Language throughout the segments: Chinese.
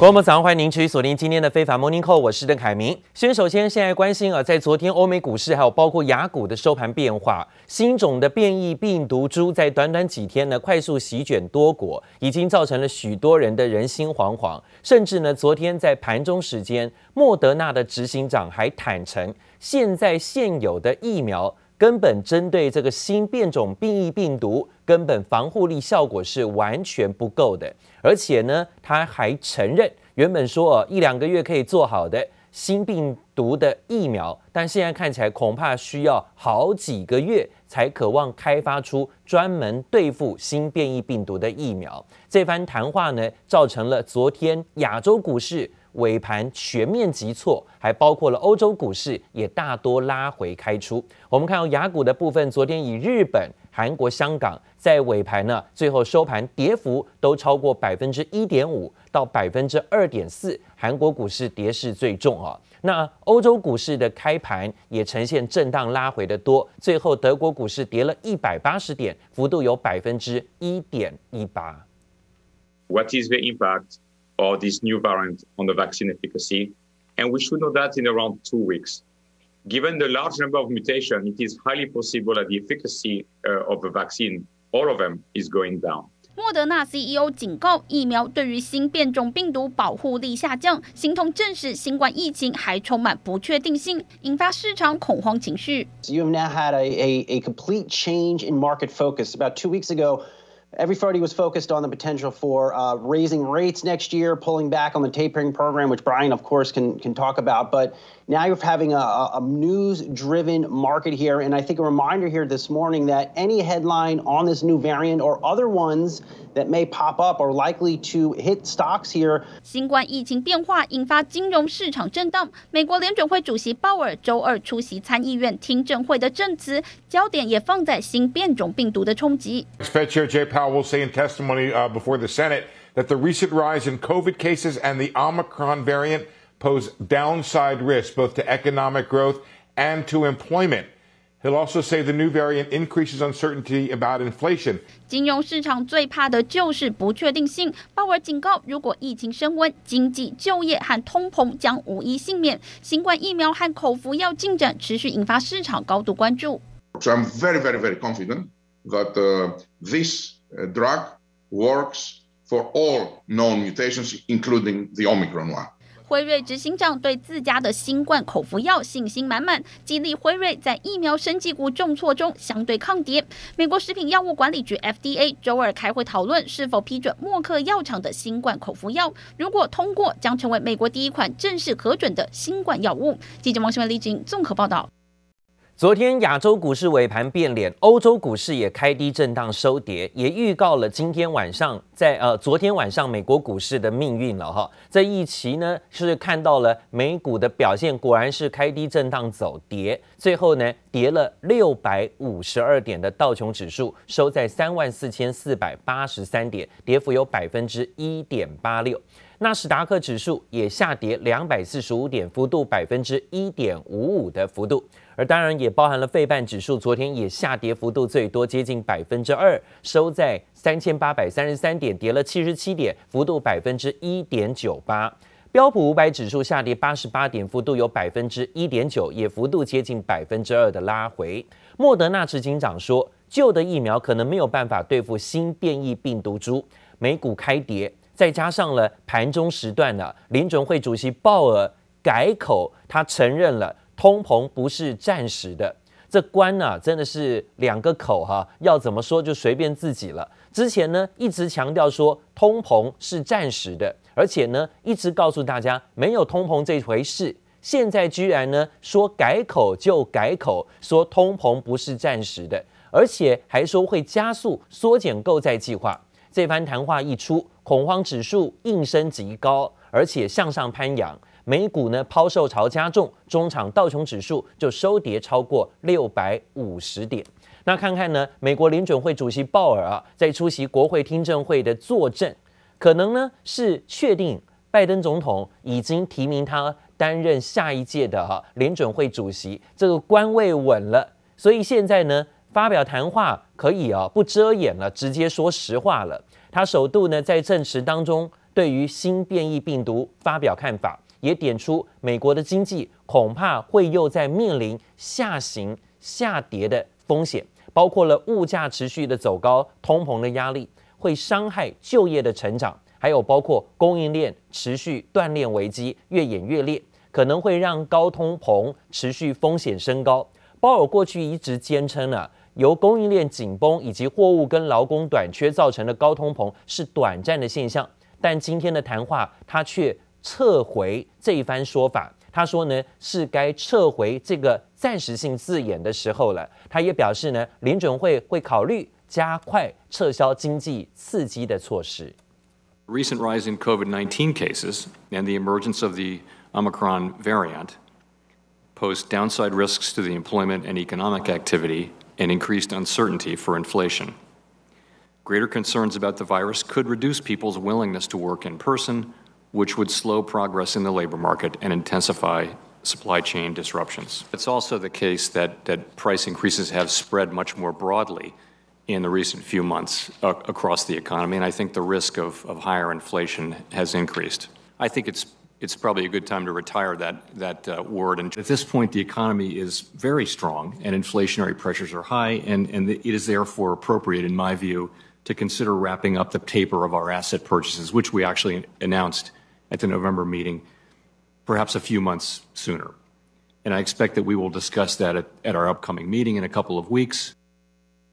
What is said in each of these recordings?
观众们早上欢迎您持续锁定今天的非凡 Morning Call，我是邓凯明。先首先现在关心啊，在昨天欧美股市还有包括雅股的收盘变化，新种的变异病毒株在短短几天呢快速席卷多国，已经造成了许多人的人心惶惶。甚至呢，昨天在盘中时间，莫德纳的执行长还坦承，现在现有的疫苗根本针对这个新变种变异病毒，根本防护力效果是完全不够的。而且呢，他还承认，原本说一两个月可以做好的新病毒的疫苗，但现在看起来恐怕需要好几个月才可望开发出专门对付新变异病毒的疫苗。这番谈话呢，造成了昨天亚洲股市尾盘全面急挫，还包括了欧洲股市也大多拉回开出。我们看到亚股的部分，昨天以日本。韩国、香港在尾盘呢，最后收盘跌幅都超过百分之一点五到百分之二点四，韩国股市跌势最重啊。那欧洲股市的开盘也呈现震荡拉回的多，最后德国股市跌了一百八十点，幅度有百分之一点一八。What is the impact of this new variant on the vaccine efficacy? And we should know that in around two weeks. Given the large number of mutations, it is highly possible that the efficacy of the vaccine, all of them, is going down. 莫德纳 CEO 警告，疫苗对于新变种病毒保护力下降，形同证实新冠疫情还充满不确定性，引发市场恐慌情绪。You have now had a, a, a complete change in market focus. About two weeks ago, everybody was focused on the potential for uh, raising rates next year, pulling back on the tapering program, which Brian, of course, can, can talk about. But now you're having a, a news-driven market here, and I think a reminder here this morning that any headline on this new variant or other ones that may pop up are likely to hit stocks here. 新冠疫情变化引发金融市场震荡。美国联准会主席鲍尔周二出席参议院听证会的证词，焦点也放在新变种病毒的冲击。Fed Chair Jay Powell will say in testimony uh, before the Senate that the recent rise in COVID cases and the Omicron variant pose downside risks both to economic growth and to employment. He'll also say the new variant increases uncertainty about inflation. 金融市场最怕的就是不确定性。鲍尔警告，如果疫情升温，经济、就业和通膨将无一幸免。新冠疫苗和口服药进展持续引发市场高度关注。So I'm very, very, very confident that uh, this drug works for all known mutations, including the Omicron one. 辉瑞执行长对自家的新冠口服药信心满满，激励辉瑞在疫苗生技股重挫中相对抗跌。美国食品药物管理局 FDA 周二开会讨论是否批准默克药厂的新冠口服药，如果通过，将成为美国第一款正式核准的新冠药物。记者王新文、李锦综合报道。昨天亚洲股市尾盘变脸，欧洲股市也开低震荡收跌，也预告了今天晚上在呃昨天晚上美国股市的命运了哈。这一期呢是看到了美股的表现，果然是开低震荡走跌，最后呢跌了六百五十二点的道琼指数收在三万四千四百八十三点，跌幅有百分之一点八六。纳斯达克指数也下跌两百四十五点，幅度百分之一点五五的幅度。而当然也包含了费半指数，昨天也下跌幅度最多，接近百分之二，收在三千八百三十三点，跌了七十七点，幅度百分之一点九八。标普五百指数下跌八十八点，幅度有百分之一点九，也幅度接近百分之二的拉回。莫德纳执行长说，旧的疫苗可能没有办法对付新变异病毒株。美股开跌，再加上了盘中时段呢，林准会主席鲍尔改口，他承认了。通膨不是暂时的，这关呢、真的是两个口哈，要怎么说就随便自己了。之前呢一直强调说通膨是暂时的，而且呢一直告诉大家没有通膨这回事。现在居然呢说改口就改口，说通膨不是暂时的，而且还说会加速缩减购债计划。这番谈话一出，恐慌指数应声极高，而且向上攀扬。美股呢抛售潮加重，中场道琼指数就收跌超过六百五十点。那看看呢，美国联准会主席鲍尔啊，在出席国会听证会的作证，可能呢是确定拜登总统已经提名他担任下一届的哈、啊、联准会主席，这个官位稳了，所以现在呢发表谈话可以啊不遮掩了，直接说实话了。他首度呢在证词当中。对于新变异病毒发表看法，也点出美国的经济恐怕会又在面临下行下跌的风险，包括了物价持续的走高、通膨的压力，会伤害就业的成长，还有包括供应链持续断裂危机越演越烈，可能会让高通膨持续风险升高。鲍尔过去一直坚称呢，由供应链紧绷以及货物跟劳工短缺造成的高通膨是短暂的现象。但今天的谈话，他却撤回这一番说法。他说呢，是该撤回这个暂时性字眼的时候了。他也表示呢，联准会会考虑加快撤销经济刺激的措施。Recent rise in COVID-19 cases and the emergence of the Omicron variant pose downside risks to the employment and economic activity and increased uncertainty for inflation. Greater concerns about the virus could reduce people's willingness to work in person, which would slow progress in the labor market and intensify supply chain disruptions. It's also the case that, that price increases have spread much more broadly in the recent few months uh, across the economy, and I think the risk of, of higher inflation has increased. I think it's it's probably a good time to retire that, that uh, word. And at this point, the economy is very strong and inflationary pressures are high, and, and it is therefore appropriate, in my view, to consider wrapping up the taper of our asset purchases, which we actually announced at the November meeting, perhaps a few months sooner. And I expect that we will discuss that at, at our upcoming meeting in a couple of weeks.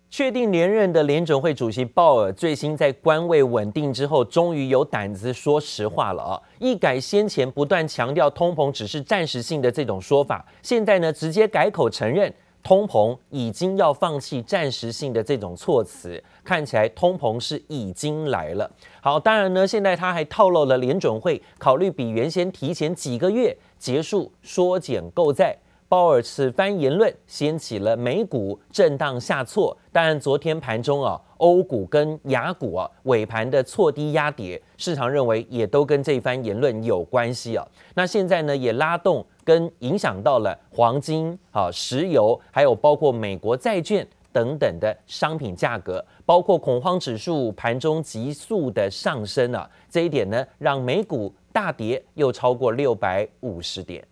确定连任的联准会主席鲍尔，最新在官位稳定之后，终于有胆子说实话了啊！一改先前不断强调通膨只是暂时性的这种说法，现在呢，直接改口承认通膨已经要放弃暂时性的这种措辞，看起来通膨是已经来了。好，当然呢，现在他还透露了联准会考虑比原先提前几个月结束缩减购债。鲍尔此番言论掀起了美股震荡下挫，但昨天盘中啊，欧股跟雅股啊尾盘的错低压跌，市场认为也都跟这番言论有关系啊。那现在呢也拉动跟影响到了黄金啊、石油，还有包括美国债券等等的商品价格，包括恐慌指数盘中急速的上升啊，这一点呢让美股大跌又超过六百五十点。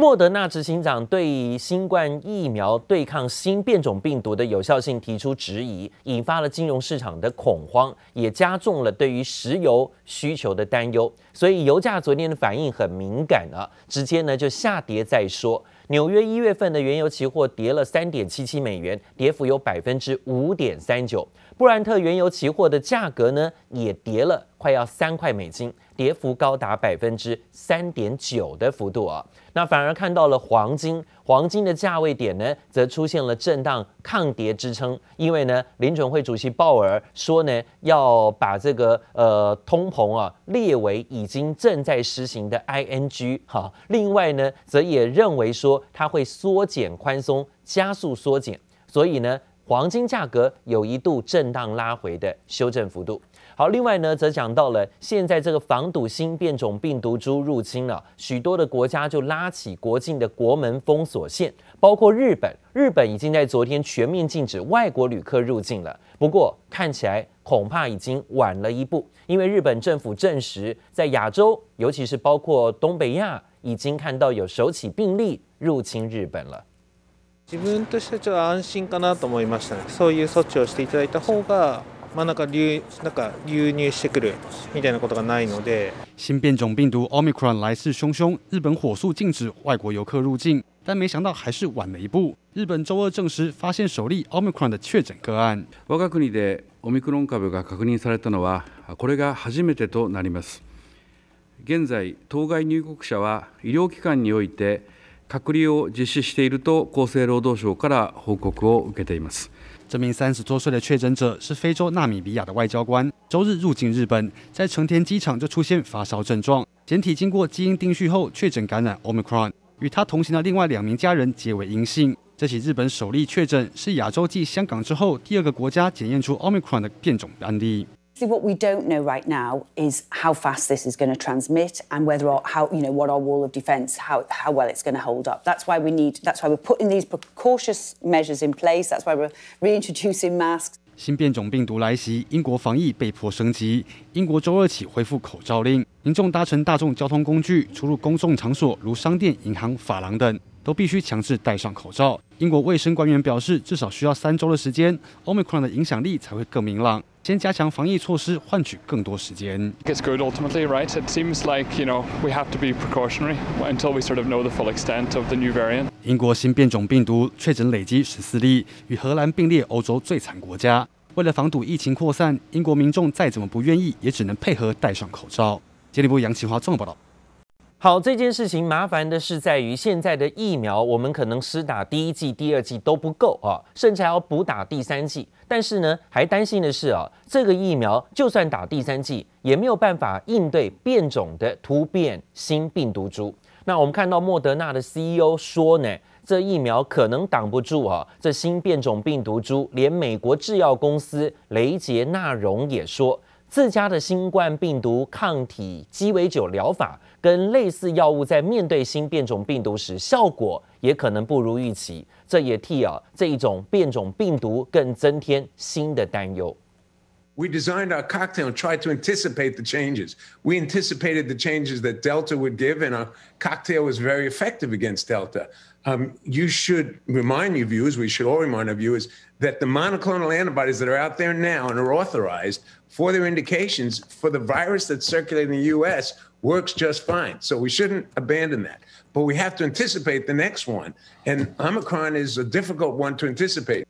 莫德纳执行长对新冠疫苗对抗新变种病毒的有效性提出质疑，引发了金融市场的恐慌，也加重了对于石油需求的担忧。所以油价昨天的反应很敏感啊，直接呢就下跌再说。纽约一月份的原油期货跌了三点七七美元，跌幅有百分之五点三九。布兰特原油期货的价格呢也跌了快要三块美金，跌幅高达百分之三点九的幅度啊。那反而看到了黄金，黄金的价位点呢，则出现了震荡抗跌支撑，因为呢，联准会主席鲍尔说呢，要把这个呃通膨啊列为已经正在实行的 ING 哈，另外呢，则也认为说它会缩减宽松，加速缩减，所以呢，黄金价格有一度震荡拉回的修正幅度。好，另外呢，则讲到了现在这个防堵新变种病毒株入侵了，许多的国家就拉起国境的国门封锁线，包括日本，日本已经在昨天全面禁止外国旅客入境了。不过看起来恐怕已经晚了一步，因为日本政府证实，在亚洲，尤其是包括东北亚，已经看到有首起病例入侵日本了。自分としてはちょっと安心かなと思いましたね。そういう措置をしていただいた方が。 まあ、なんか流なんか流入してくるみたいなことがないので。新变种病毒 Omicron 来势汹汹，日本火速禁止外国游客入境，但没想到还是晚了一步。日本周二证实发现首例 Omicron 的确诊个案。我が国でオミクロン株が确认されたのはこれが初めてとなります。现在当该入国者は医疗机关において隔离を実施していると厚生劳働省から报告を受けています。这名三十多岁的确诊者是非洲纳米比亚的外交官，周日入境日本，在成田机场就出现发烧症状，检体经过基因定序后确诊感染 Omicron，与他同行的另外两名家人皆为阴性。这起日本首例确诊是亚洲继香港之后第二个国家检验出 Omicron 的变种案例。What we don't know right now is how fast this is going to transmit and whether or how, you know, what our wall of defense, how, how well it's going to hold up. That's why we need, that's why we're putting these precautious measures in place. That's why we're reintroducing masks. 新变种病毒来袭，英国防疫被迫升级。英国周二起恢复口罩令，民众搭乘大众交通工具、出入公众场所如商店、银行、发廊等，都必须强制戴上口罩。英国卫生官员表示，至少需要三周的时间，Omicron 的影响力才会更明朗。先加强防疫措施，换取更多时间。It's good ultimately, right? It seems like, you know, we have to be precautionary until we sort of know the full extent of the new variant. 英国新变种病毒确诊累积十四例，与荷兰并列欧洲最惨国家。为了防堵疫情扩散，英国民众再怎么不愿意，也只能配合戴上口罩。经济部杨启华综合报道。好，这件事情麻烦的是在于现在的疫苗，我们可能施打第一剂、第二剂都不够啊，甚至还要补打第三剂。但是呢，还担心的是啊，这个疫苗就算打第三剂，也没有办法应对变种的突变新病毒株。那我们看到莫德纳的 CEO 说呢，这疫苗可能挡不住啊，这新变种病毒株。连美国制药公司雷杰纳荣也说。自家的新冠病毒抗体鸡尾酒疗法跟类似药物在面对新变种病毒时，效果也可能不如预期，这也替啊这一种变种病毒更增添新的担忧。We designed our cocktail and tried to anticipate the changes. We anticipated the changes that Delta would give, and our cocktail was very effective against Delta. Um, you should remind your viewers, we should all remind our viewers, that the monoclonal antibodies that are out there now and are authorized for their indications for the virus that's circulating in the US works just fine. So we shouldn't abandon that. But we have to anticipate the next one. And Omicron is a difficult one to anticipate.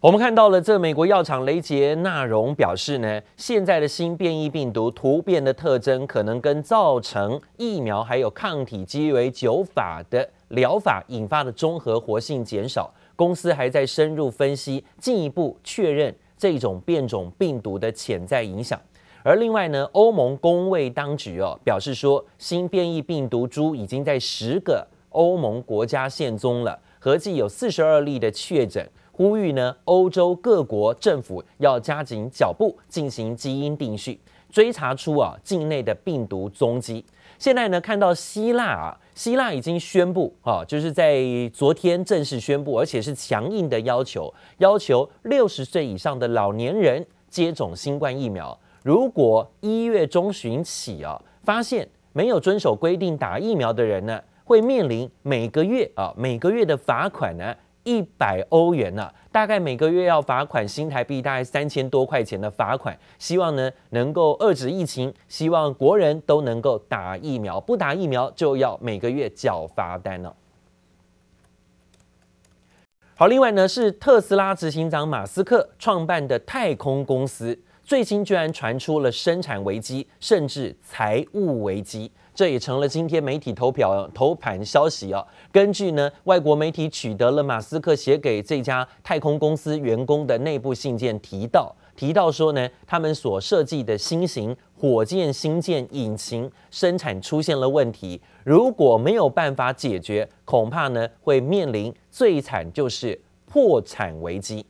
我们看到了，这美国药厂雷杰纳荣表示呢，现在的新变异病毒突变的特征，可能跟造成疫苗还有抗体鸡尾酒法的疗法引发的中和活性减少。公司还在深入分析，进一步确认这种变种病毒的潜在影响。而另外呢，欧盟公卫当局哦表示说，新变异病毒株已经在十个欧盟国家现踪了，合计有四十二例的确诊，呼吁呢欧洲各国政府要加紧脚步进行基因定序，追查出啊境内的病毒踪迹。现在呢，看到希腊啊，希腊已经宣布啊，就是在昨天正式宣布，而且是强硬的要求，要求六十岁以上的老年人接种新冠疫苗。如果一月中旬起啊，发现没有遵守规定打疫苗的人呢，会面临每个月啊每个月的罚款呢。一百欧元呢、大概每个月要罚款新台币大概三千多块钱的罚款。希望呢能够遏制疫情，希望国人都能够打疫苗，不打疫苗就要每个月缴罚单了。好，另外呢是特斯拉执行长马斯克创办的太空公司，最近居然传出了生产危机，甚至财务危机。这也成了今天媒体头票头盘消息啊。根据呢外国媒体取得了马斯克写给这家太空公司员工的内部信件，提到提到说呢，他们所设计的新型火箭星舰引擎生产出现了问题，如果没有办法解决，恐怕呢会面临最惨就是破产危机。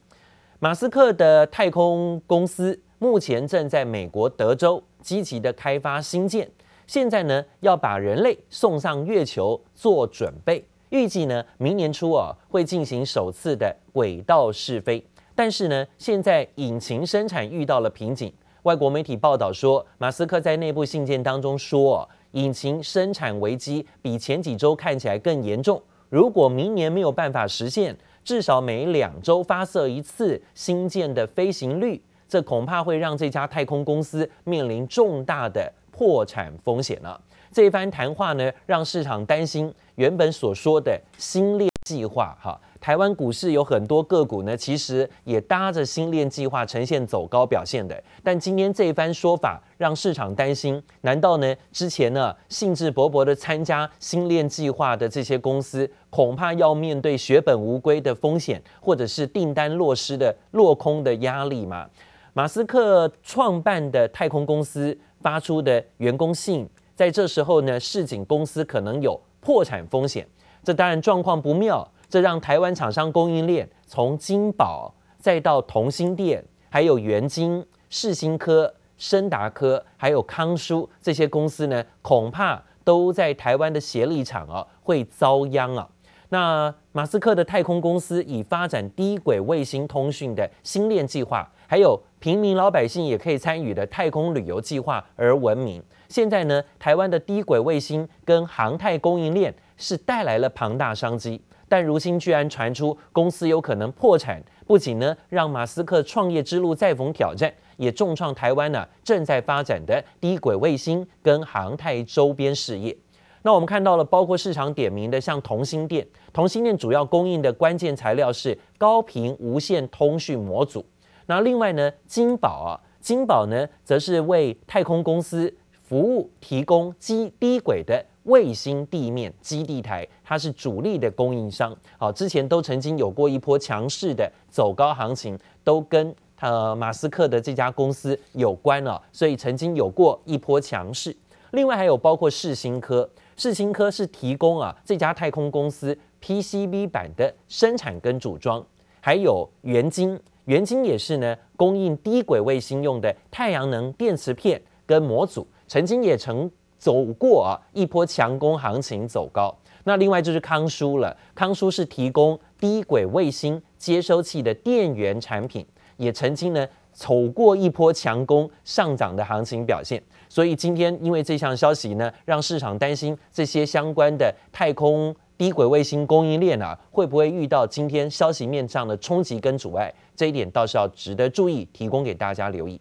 马斯克的太空公司目前正在美国德州积极的开发新舰。现在呢，要把人类送上月球做准备，预计呢明年初啊会进行首次的轨道试飞。但是呢，现在引擎生产遇到了瓶颈。外国媒体报道说，马斯克在内部信件当中说，引擎生产危机比前几周看起来更严重。如果明年没有办法实现至少每两周发射一次新建的飞行率，这恐怕会让这家太空公司面临重大的。破产风险了。这一番谈话呢，让市场担心原本所说的新链计划。哈，台湾股市有很多个股呢，其实也搭着新链计划呈现走高表现的。但今天这一番说法，让市场担心：难道呢之前呢兴致勃勃的参加新链计划的这些公司，恐怕要面对血本无归的风险，或者是订单落失的落空的压力吗？马斯克创办的太空公司。发出的员工信，在这时候呢，市井公司可能有破产风险，这当然状况不妙，这让台湾厂商供应链从金宝再到同心电，还有元晶、世新科、升达科，还有康舒这些公司呢，恐怕都在台湾的协力厂啊会遭殃啊。那马斯克的太空公司以发展低轨卫星通讯的星链计划，还有平民老百姓也可以参与的太空旅游计划而闻名。现在呢，台湾的低轨卫星跟航太供应链是带来了庞大商机，但如今居然传出公司有可能破产，不仅呢让马斯克创业之路再逢挑战，也重创台湾呢正在发展的低轨卫星跟航太周边事业。那我们看到了，包括市场点名的像同心电，同心电主要供应的关键材料是高频无线通讯模组。那另外呢，金宝啊，金宝呢则是为太空公司服务提供基低轨的卫星地面基地台，它是主力的供应商。好，之前都曾经有过一波强势的走高行情，都跟呃马斯克的这家公司有关了，所以曾经有过一波强势。另外还有包括世新科。世新科是提供啊这家太空公司 PCB 板的生产跟组装，还有元晶，元晶也是呢供应低轨卫星用的太阳能电池片跟模组，曾经也曾走过啊一波强攻行情走高。那另外就是康舒了，康舒是提供低轨卫星接收器的电源产品，也曾经呢走过一波强攻上涨的行情表现。所以今天因为这项消息呢，让市场担心这些相关的太空低轨卫星供应链啊，会不会遇到今天消息面上的冲击跟阻碍？这一点倒是要值得注意，提供给大家留意。